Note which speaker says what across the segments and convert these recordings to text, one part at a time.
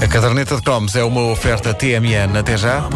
Speaker 1: A caderneta de cromos é uma oferta TMN até já.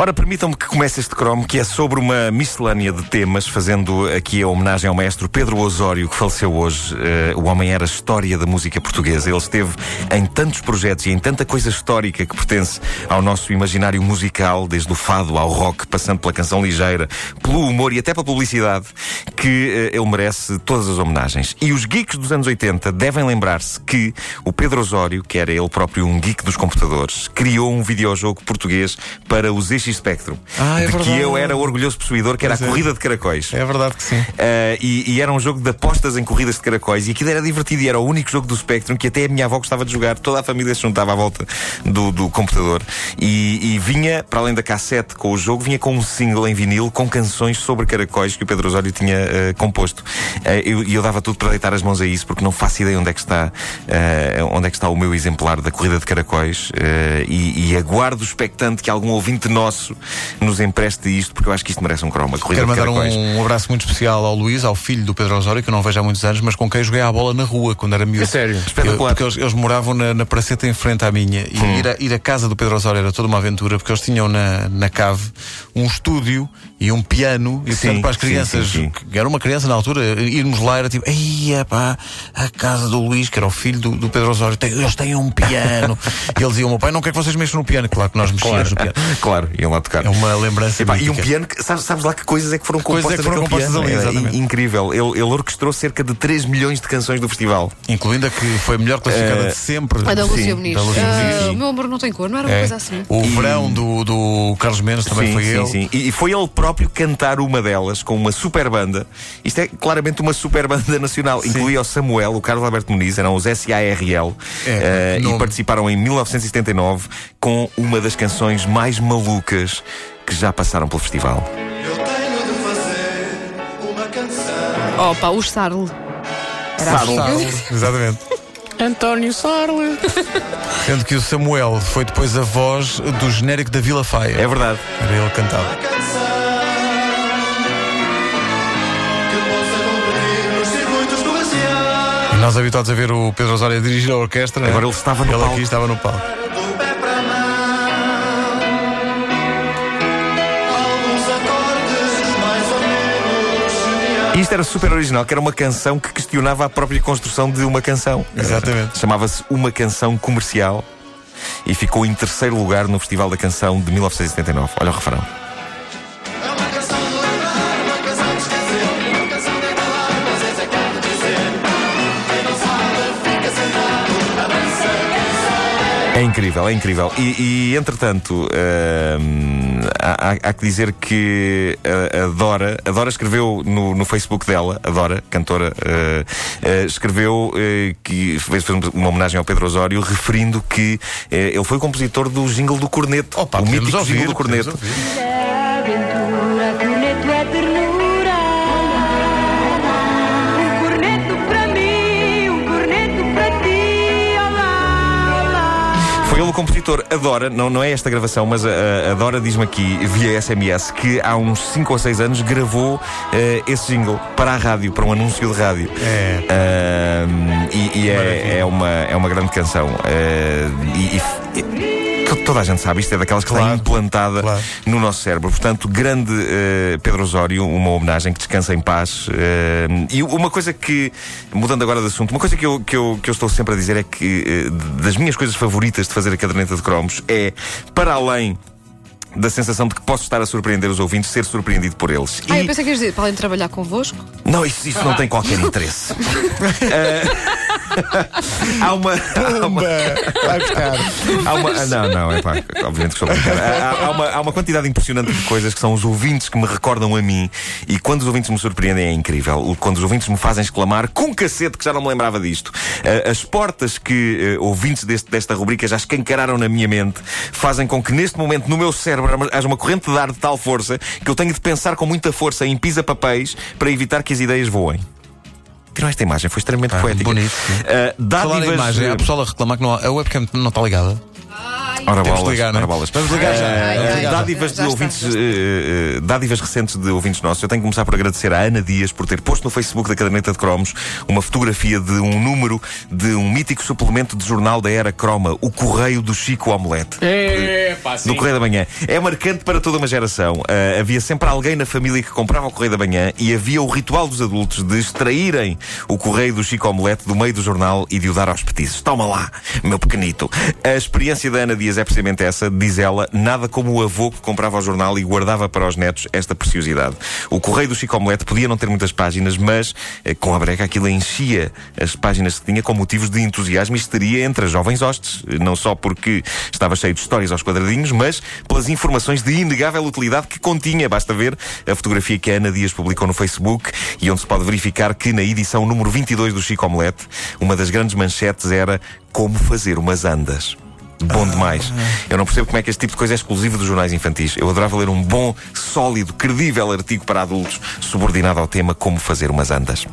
Speaker 2: Ora, permitam-me que comece este cromo, que é sobre uma miscelânea de temas, fazendo aqui a homenagem ao maestro Pedro Osório, que faleceu hoje. Uh, o homem era a história da música portuguesa. Ele esteve em tantos projetos e em tanta coisa histórica que pertence ao nosso imaginário musical, desde o fado ao rock, passando pela canção ligeira, pelo humor e até pela publicidade, que uh, ele merece todas as homenagens. E os geeks dos anos 80 devem lembrar-se que o Pedro Osório, que era ele próprio um geek dos computadores, criou um videojogo português para os ZX Spectrum.
Speaker 1: Ah, é
Speaker 2: de
Speaker 1: verdade.
Speaker 2: que eu era orgulhoso possuidor, que era
Speaker 1: Pois
Speaker 2: a
Speaker 1: é.
Speaker 2: corrida de caracóis.
Speaker 1: É verdade que sim.
Speaker 2: Uh, e, e era um jogo de apostas em corridas de caracóis e aquilo era divertido e era o único jogo do Spectrum que até a minha avó gostava de jogar. Toda a família se juntava à volta do, do computador e, e vinha, para além da cassete com o jogo, vinha com um single em vinil com canções sobre caracóis que o Pedro Osório tinha uh, composto. Eu- E eu, dava tudo para deitar as mãos a isso porque não faço ideia onde é que está, onde é que está o meu exemplar da corrida de caracóis e, e aguardo expectante que algum ouvinte nosso nos empreste isto porque eu acho que isto merece um croma. Corrida
Speaker 1: Quero mandar
Speaker 2: caracóis.
Speaker 1: um abraço muito especial ao Luís, ao filho do Pedro Osório, que eu não vejo há muitos anos, mas com quem joguei a bola na rua quando era miúdo.
Speaker 3: É sério?
Speaker 2: Espetacular.
Speaker 1: Eu- Porque eles, eles moravam na, na praceta em frente à minha. E
Speaker 2: Hum.
Speaker 1: ir, a, ir à casa do Pedro Osório era toda uma aventura, porque eles tinham na, na cave um estúdio e um piano. E
Speaker 2: Sim,
Speaker 1: portanto, para as
Speaker 2: sim,
Speaker 1: crianças,
Speaker 2: sim, sim.
Speaker 1: que era uma criança na altura, irmos lá era tipo, ei, pá, a casa do Luís, que era o filho do, do Pedro Osório, tem- eles têm um piano. e eles diziam, meu pai, não quer que vocês mexam no piano. Claro que nós mexíamos no piano.
Speaker 2: Claro, iam lá tocar.
Speaker 1: É uma lembrança
Speaker 2: Epá, e um piano, que, sabes, sabes lá que coisas é que foram
Speaker 1: é
Speaker 2: compostas
Speaker 1: que foram compostas
Speaker 2: piano?
Speaker 1: ali,
Speaker 2: É,
Speaker 1: exatamente.
Speaker 2: in- incrível. Ele, ele orquestrou cerca de 3 milhões de canções do festival.
Speaker 1: Incluindo a que foi a melhor classificada
Speaker 2: Eh,
Speaker 1: de sempre.
Speaker 4: A da
Speaker 2: Sim,
Speaker 4: Lúcia Muniz. o meu amor não tem cor, não era uma
Speaker 1: É.
Speaker 4: coisa assim.
Speaker 1: O verão do, do Carlos Mendes também
Speaker 2: sim,
Speaker 1: foi
Speaker 2: sim,
Speaker 1: ele.
Speaker 2: sim. E, e foi ele próprio cantar uma delas com uma super banda. Isto é claramente uma super banda nacional. Incluía o Samuel, o Carlos Alberto Muniz, eram os SARL.
Speaker 1: É,
Speaker 2: eh, e participaram em 1979 com uma das canções mais malucas que já passaram pelo festival.
Speaker 5: Eu tenho de fazer uma canção.
Speaker 4: Opa, o Sarle. Era
Speaker 2: Sarle.
Speaker 1: Sarle, Exatamente.
Speaker 3: António Sarle.
Speaker 1: Sendo que o Samuel foi depois a voz do genérico da Vila Faia.
Speaker 2: É verdade.
Speaker 1: Era ele que cantava. E nós habituados a ver o Pedro Osório a dirigir a orquestra. né?
Speaker 2: Agora ele estava no
Speaker 1: Ele
Speaker 2: palco.
Speaker 1: aqui estava no palco.
Speaker 2: Isto era super original, que era uma canção que questionava a própria construção de uma canção.
Speaker 1: Exatamente.
Speaker 2: Chamava-se Uma Canção Comercial e ficou em terceiro lugar no Festival da Canção de 1979. Olha o refrão.
Speaker 5: É
Speaker 2: incrível, é incrível. E, e, entretanto, hum, há, há- que dizer que a, Dora, a Dora escreveu no, no Facebook dela, a Dora, cantora, eh, eh, escreveu eh, que fez, uma homenagem ao Pedro Osório, referindo que ele foi o compositor do jingle do Corneto.
Speaker 1: Opa,
Speaker 2: o mítico
Speaker 1: ouvir,
Speaker 2: jingle do Corneto. Compositor. A Dora, não, não é esta gravação, mas a, a Dora diz-me aqui, via SMS, que há uns 5 ou 6 anos gravou eh, esse jingle para a rádio, para um anúncio de rádio.
Speaker 1: É.
Speaker 2: Ahm, e e é, é, uma, é uma grande canção. Eh, e, e- Toda a gente sabe, isto é daquelas que está
Speaker 1: Claro,
Speaker 2: implantada
Speaker 1: claro.
Speaker 2: no nosso cérebro. Portanto, grande eh, Pedro Osório, uma homenagem que descansa em paz. Eh, e uma coisa que, mudando agora de assunto, uma coisa que eu, que eu, que eu estou sempre a dizer é que eh, das minhas coisas favoritas de fazer a caderneta de cromos é, para além da sensação de que posso estar a surpreender os ouvintes, ser surpreendido por eles.
Speaker 4: Ah,
Speaker 2: E-
Speaker 4: eu pensei que ias dizer, para além de trabalhar convosco.
Speaker 2: Não, isso, isso não tem qualquer interesse. Ah, há uma. Há uma,
Speaker 1: Vai buscar.
Speaker 2: há uma ah, não, não, é pá, obviamente que estou a brincar. Há, há uma, há uma quantidade impressionante de coisas que são os ouvintes que me recordam a mim e quando os ouvintes me surpreendem é incrível. Quando os ouvintes me fazem exclamar com cacete que já não me lembrava disto. Ah, as portas que ah, ouvintes deste- desta rubrica já escancararam na minha mente fazem com que neste momento no meu cérebro haja uma corrente de ar de tal força que eu tenho de pensar com muita força em pisa-papéis para evitar que as ideias voem. Viram esta imagem? Foi extremamente
Speaker 1: Ah,
Speaker 2: poética.
Speaker 1: bonito, sim.
Speaker 2: Ah,
Speaker 1: Falar em
Speaker 2: dádivas-
Speaker 1: imagem, há pessoal a reclamar que não há- a webcam não está ligada.
Speaker 2: Ora
Speaker 1: Temos de
Speaker 2: bolas,
Speaker 1: ligar, não é?
Speaker 2: ora bolas.
Speaker 1: Vamos ligar já.
Speaker 2: Eh, dádivas de
Speaker 4: Já
Speaker 2: ouvintes,
Speaker 4: está.
Speaker 2: eh, eh, dádivas recentes de ouvintes nossos. Eu tenho que começar por agradecer à Ana Dias por ter posto no Facebook da Caderneta de Cromos uma fotografia de um número de um mítico suplemento de jornal da era croma, o Correio do Chico Omelete.
Speaker 3: É, pá,
Speaker 2: No Correio da Manhã. É marcante para toda uma geração. Ah, havia sempre alguém na família que comprava o Correio da Manhã e havia o ritual dos adultos de extraírem o Correio do Chico Omelete do meio do jornal e de o dar aos petizes. Toma lá, meu pequenito. A experiência da Ana Dias é precisamente essa, diz ela, nada como o avô que comprava o jornal e guardava para os netos esta preciosidade. O Correio do Chico Omelete podia não ter muitas páginas, mas eh, com a breca aquilo enchia as páginas que tinha com motivos de entusiasmo e histeria entre as jovens hostes. Não só porque estava cheio de histórias aos quadradinhos, mas pelas informações de inegável utilidade que continha. Basta ver a fotografia que a Ana Dias publicou no Facebook e onde se pode verificar que na edição número 22 do Chico Omelete, uma das grandes manchetes era como fazer umas andas. Bom demais. Eu não percebo como é que este tipo de coisa é exclusivo dos jornais infantis. Eu adorava ler um bom, sólido, credível artigo para adultos subordinado ao tema como fazer umas andas.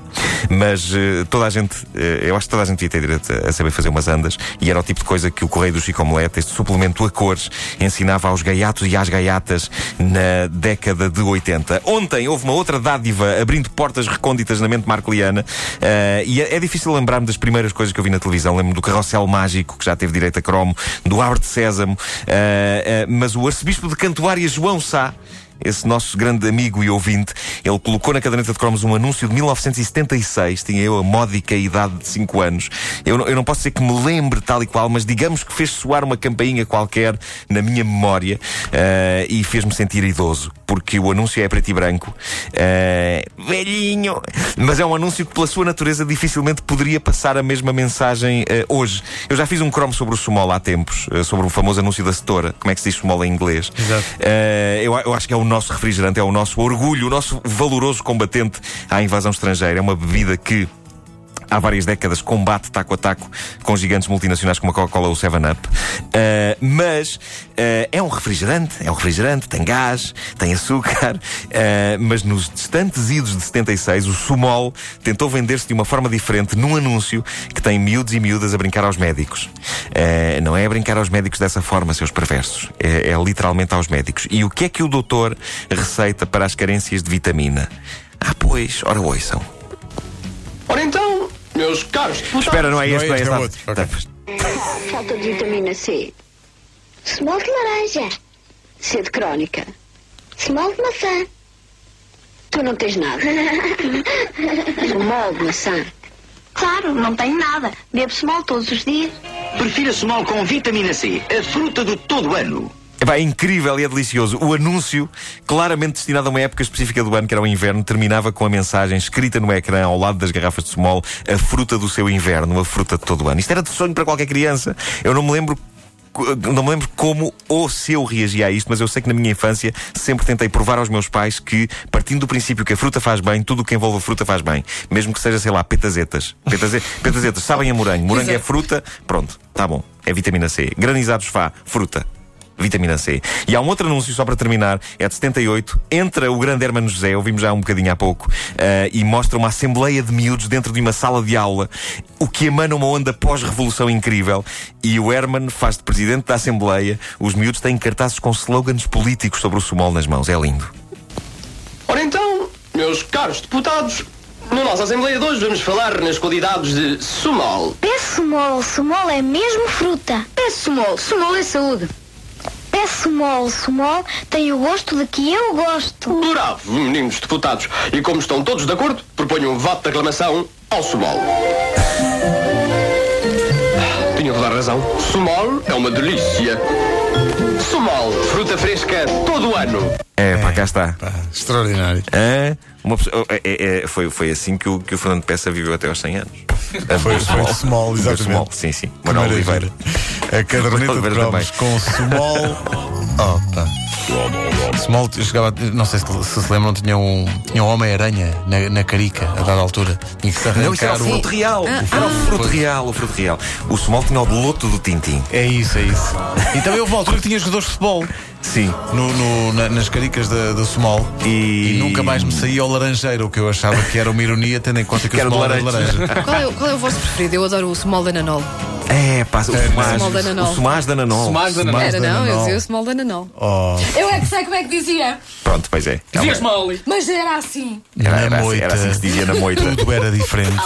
Speaker 2: Mas eh, toda a gente, eh, eu acho que toda a gente devia ter direito a saber fazer umas andas e era o tipo de coisa que o Correio do Chico Omelete, este suplemento a cores, ensinava aos gaiatos e às gaiatas na década de 80. Ontem houve uma outra dádiva abrindo portas recônditas na mente marcoliana eh, e é, é difícil lembrar-me das primeiras coisas que eu vi na televisão. Lembro-me do Carrossel Mágico, que já teve direito a cromo, do Abre de Sésamo, eh, eh, mas o arcebispo de Cantuária, João Sá, esse nosso grande amigo e ouvinte, ele colocou na caderneta de cromos um anúncio de 1976, tinha eu a módica idade de 5 anos. Eu, não- eu não posso dizer que me lembre tal e qual, mas digamos que fez soar uma campainha qualquer na minha memória eh, e fez-me sentir idoso, porque o anúncio é preto e branco. Eh, velhinho! Mas é um anúncio que, pela sua natureza, dificilmente poderia passar a mesma mensagem eh, hoje. Eu já fiz um cromo sobre o Sumol há tempos, sobre o famoso anúncio da setora. Como é que se diz Sumol em inglês?
Speaker 1: Exato.
Speaker 2: Eu, eu acho que é o nosso refrigerante, é o nosso orgulho, o nosso valoroso combatente à invasão estrangeira. É uma bebida que. Há várias décadas combate taco a taco com gigantes multinacionais como a Coca-Cola ou o 7-Up. Eh, mas eh, é um refrigerante, é um refrigerante, tem gás, tem açúcar. eh, mas nos distantes idos de 76, o Sumol tentou vender-se de uma forma diferente num anúncio que tem miúdos e miúdas a brincar aos médicos. Eh, não é a brincar aos médicos dessa forma, seus perversos. É, é literalmente aos médicos. E o que é que o doutor receita para as carências de vitamina? Ah, pois, ora ouçam.
Speaker 3: Ora então, meus caros deputados.
Speaker 2: Espera, não é este, não é
Speaker 1: este,
Speaker 2: este.
Speaker 1: é
Speaker 2: ah,
Speaker 1: outro. Ok.
Speaker 2: tá.
Speaker 6: Falta de vitamina C. Smol de laranja. Sede crónica. Smol de maçã. Tu não tens nada. Smol de maçã.
Speaker 7: Claro, não tenho nada. Bebo smol todos os dias.
Speaker 8: Prefira Smol com vitamina C, a fruta do todo ano.
Speaker 2: Epá, é incrível e é delicioso. O anúncio, claramente destinado a uma época específica do ano, que era o inverno, terminava com a mensagem escrita no ecrã, ao lado das garrafas de small, a fruta do seu inverno, a fruta de todo o ano. Isto era de sonho para qualquer criança. Eu não me lembro. Não me lembro como ou se eu reagia a isto, mas eu sei que na minha infância sempre tentei provar aos meus pais que, partindo do princípio que a fruta faz bem, tudo o que envolve a fruta faz bem. Mesmo que seja, sei lá, petazetas. Petaze- petazetas sabem a morango. Morango é fruta, pronto, tá bom. É vitamina C. Granizados fá, fruta. Vitamina C. E há um outro anúncio, só para terminar, é de 78. Entra o grande Hermano José, ouvimos já um bocadinho há pouco, eh, e mostra uma assembleia de miúdos dentro de uma sala de aula, o que emana uma onda pós-revolução incrível. E o Herman faz de presidente da Assembleia. Os miúdos têm cartazes com slogans políticos sobre o sumol nas mãos. É lindo.
Speaker 3: Ora então, meus caros deputados, na nossa Assembleia de hoje vamos falar nas qualidades de Sumol.
Speaker 7: Peço smol, smol é mesmo fruta.
Speaker 6: Peço smol. Smol é saúde.
Speaker 7: Peço smol, smol tem o gosto de que eu gosto.
Speaker 3: Bravo, meninos deputados. E como estão todos de acordo, proponho um voto de aclamação ao Sumol. Tinha toda a razão. Sumol é uma delícia. Sumol, fruta fresca todo o ano.
Speaker 2: É, pá, cá está.
Speaker 1: Pá, extraordinário.
Speaker 2: Uma pessoa- é, é, é, foi, foi assim que o, que o Fernando Peça viveu até aos 100 anos.
Speaker 1: Foi, foi de Small,
Speaker 2: Foi
Speaker 1: exatamente.
Speaker 2: Small, sim, sim. Manuel. Oliveira.
Speaker 1: A caderneta de cromos com Small. Oh, tá. Small chegava, não sei se se, se lembram, tinha um, tinha um Homem-Aranha na, na carica, a dada altura. Tinha que se
Speaker 2: Não, isso era
Speaker 1: arrancar
Speaker 2: o fruto real. Era o fruto real, o fruto real. O Small tinha o loto do Tintim.
Speaker 1: É isso, é isso. E também houve uma altura que tinha jogadores de futebol
Speaker 2: Sim.
Speaker 1: no, no- na- nas caricas da, da Small
Speaker 2: E-
Speaker 1: e nunca mais me saía o laranjeiro, o que eu achava que era uma ironia, tendo em conta que,
Speaker 2: Que
Speaker 1: o Small era de
Speaker 2: laranja.
Speaker 1: laranja.
Speaker 4: Qual é, o- qual é o vosso preferido? Eu adoro o Small da Nanol.
Speaker 2: É, pá, o Sumaz.
Speaker 4: Small da Nanol.
Speaker 2: O Sumaz da Nanol.
Speaker 3: Da Nanol.
Speaker 4: Era não, eu dizia o Small da Nanol.
Speaker 1: Oh,
Speaker 9: Eu é que sei como é que dizia.
Speaker 2: Pronto, pois é.
Speaker 3: Dizias Molly.
Speaker 9: Mas era assim.
Speaker 2: Era,
Speaker 1: na
Speaker 2: era, assim,
Speaker 1: moita,
Speaker 2: era assim que se dizia na moita.
Speaker 1: tudo era diferente.